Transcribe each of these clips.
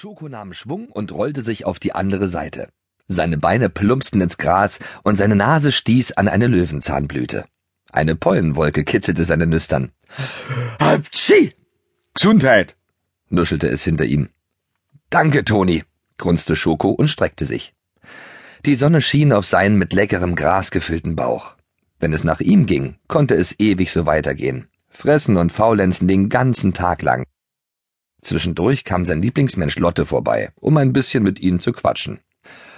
Schoko nahm Schwung und rollte sich auf die andere Seite. Seine Beine plumpsten ins Gras und seine Nase stieß an eine Löwenzahnblüte. Eine Pollenwolke kitzelte seine Nüstern. Hapschi! Gesundheit! nuschelte es hinter ihm. Danke, Toni, grunzte Schoko und streckte sich. Die Sonne schien auf seinen mit leckerem Gras gefüllten Bauch. Wenn es nach ihm ging, konnte es ewig so weitergehen. Fressen und faulenzen den ganzen Tag lang. Zwischendurch kam sein Lieblingsmensch Lotte vorbei, um ein bisschen mit ihnen zu quatschen.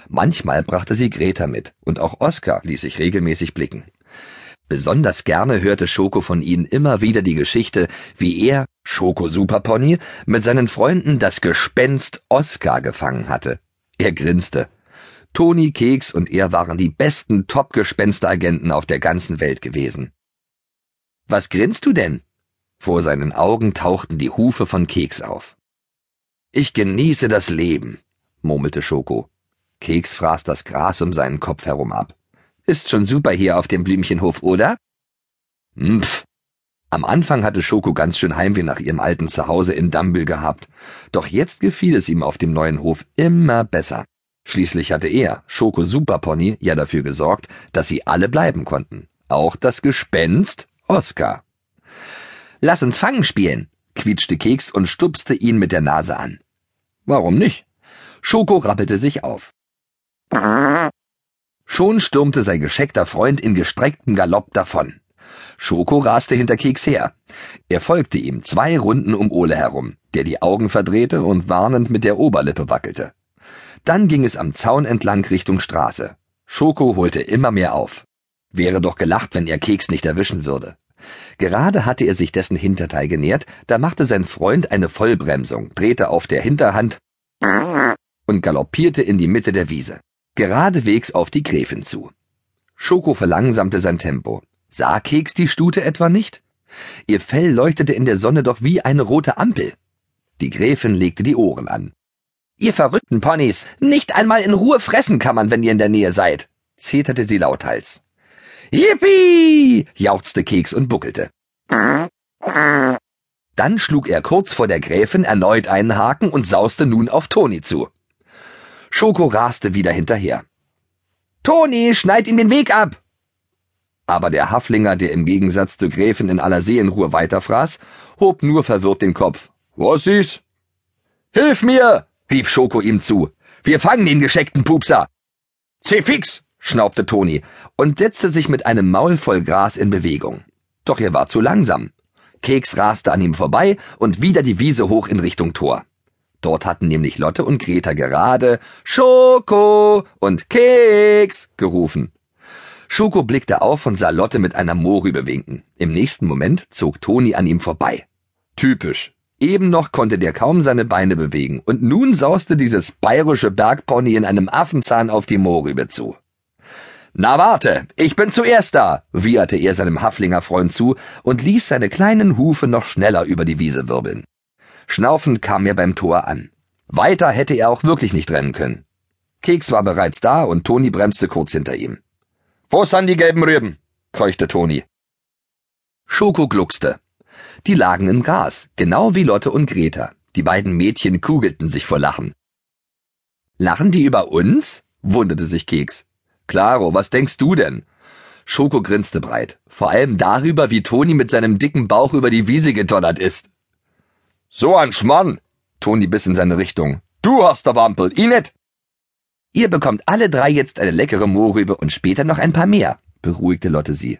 Manchmal brachte sie Greta mit, und auch Oskar ließ sich regelmäßig blicken. Besonders gerne hörte Schoko von ihnen immer wieder die Geschichte, wie er, Schoko Superpony, mit seinen Freunden das Gespenst Oskar gefangen hatte. Er grinste. Toni, Keks und er waren die besten Top-Gespensteragenten auf der ganzen Welt gewesen. Was grinst du denn? Vor seinen Augen tauchten die Hufe von Keks auf. Ich genieße das Leben, murmelte Schoko. Keks fraß das Gras um seinen Kopf herum ab. Ist schon super hier auf dem Blümchenhof, oder? Mpf. Am Anfang hatte Schoko ganz schön Heimweh nach ihrem alten Zuhause in Dumble gehabt, doch jetzt gefiel es ihm auf dem neuen Hof immer besser. Schließlich hatte er, Schoko Superpony, ja dafür gesorgt, dass sie alle bleiben konnten. Auch das Gespenst Oskar. Lass uns Fangen spielen, quietschte Keks und stupste ihn mit der Nase an. Warum nicht? Schoko rappelte sich auf. Schon stürmte sein gescheckter Freund in gestrecktem Galopp davon. Schoko raste hinter Keks her. Er folgte ihm zwei Runden um Ole herum, der die Augen verdrehte und warnend mit der Oberlippe wackelte. Dann ging es am Zaun entlang Richtung Straße. Schoko holte immer mehr auf. Wäre doch gelacht, wenn er Keks nicht erwischen würde. Gerade hatte er sich dessen Hinterteil genähert, da machte sein Freund eine Vollbremsung, drehte auf der Hinterhand und galoppierte in die Mitte der Wiese, geradewegs auf die Gräfin zu. Schoko verlangsamte sein Tempo. Sah Keks die Stute etwa nicht? Ihr Fell leuchtete in der Sonne doch wie eine rote Ampel. Die Gräfin legte die Ohren an. Ihr verrückten Ponys, nicht einmal in Ruhe fressen kann man, wenn ihr in der Nähe seid, zeterte sie lauthals. Yippie! jauchzte Keks und buckelte. Dann schlug er kurz vor der Gräfin erneut einen Haken und sauste nun auf Toni zu. Schoko raste wieder hinterher. Toni, schneid ihm den Weg ab! Aber der Haflinger, der im Gegensatz zur Gräfin in aller Seelenruhe weiterfraß, hob nur verwirrt den Kopf. Was ist? Hilf mir! rief Schoko ihm zu. Wir fangen den gescheckten Pupser! Fix! Schnaubte Toni und setzte sich mit einem Maul voll Gras in Bewegung. Doch er war zu langsam. Keks raste an ihm vorbei und wieder die Wiese hoch in Richtung Tor. Dort hatten nämlich Lotte und Greta gerade Schoko und Keks gerufen. Schoko blickte auf und sah Lotte mit einer Mohrrübe winken. Im nächsten Moment zog Toni an ihm vorbei. Typisch. Eben noch konnte der kaum seine Beine bewegen, und nun sauste dieses bayerische Bergpony in einem Affenzahn auf die Mohrrübe zu. Na warte, ich bin zuerst da, wieherte er seinem Haflinger Freund zu und ließ seine kleinen Hufe noch schneller über die Wiese wirbeln. Schnaufend kam er beim Tor an. Weiter hätte er auch wirklich nicht rennen können. Keks war bereits da und Toni bremste kurz hinter ihm. Wo sind die gelben Rüben? keuchte Toni. Schoko gluckste. Die lagen im Gras, genau wie Lotte und Greta. Die beiden Mädchen kugelten sich vor Lachen. Lachen die über uns? wunderte sich Keks. Claro, was denkst du denn? Schoko grinste breit, vor allem darüber, wie Toni mit seinem dicken Bauch über die Wiese gedonnert ist. So ein Schmann! Toni biss in seine Richtung. Du hast der Wampel, Inet! Ihr bekommt alle drei jetzt eine leckere Mohrrübe und später noch ein paar mehr, beruhigte Lotte sie.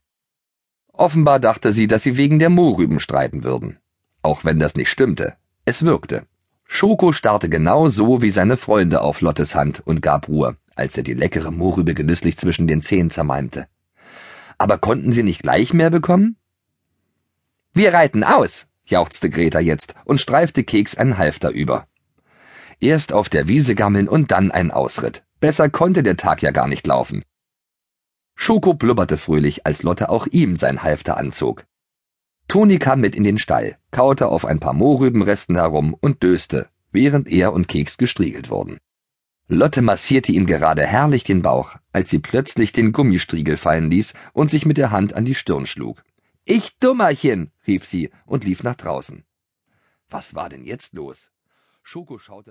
Offenbar dachte sie, dass sie wegen der Mohrrüben streiten würden. Auch wenn das nicht stimmte. Es wirkte. Schoko starrte genau so wie seine Freunde auf Lottes Hand und gab Ruhe als er die leckere Mohrrübe genüsslich zwischen den Zähnen zermalmte. Aber konnten sie nicht gleich mehr bekommen? Wir reiten aus, jauchzte Greta jetzt und streifte Keks einen Halfter über. Erst auf der Wiese gammeln und dann ein Ausritt. Besser konnte der Tag ja gar nicht laufen. Schoko blubberte fröhlich, als Lotte auch ihm sein Halfter anzog. Toni kam mit in den Stall, kaute auf ein paar Mohrrübenresten herum und döste, während er und Keks gestriegelt wurden. Lotte massierte ihm gerade herrlich den Bauch, als sie plötzlich den Gummistriegel fallen ließ und sich mit der Hand an die Stirn schlug. Ich Dummerchen, rief sie und lief nach draußen. Was war denn jetzt los? Schoko schaute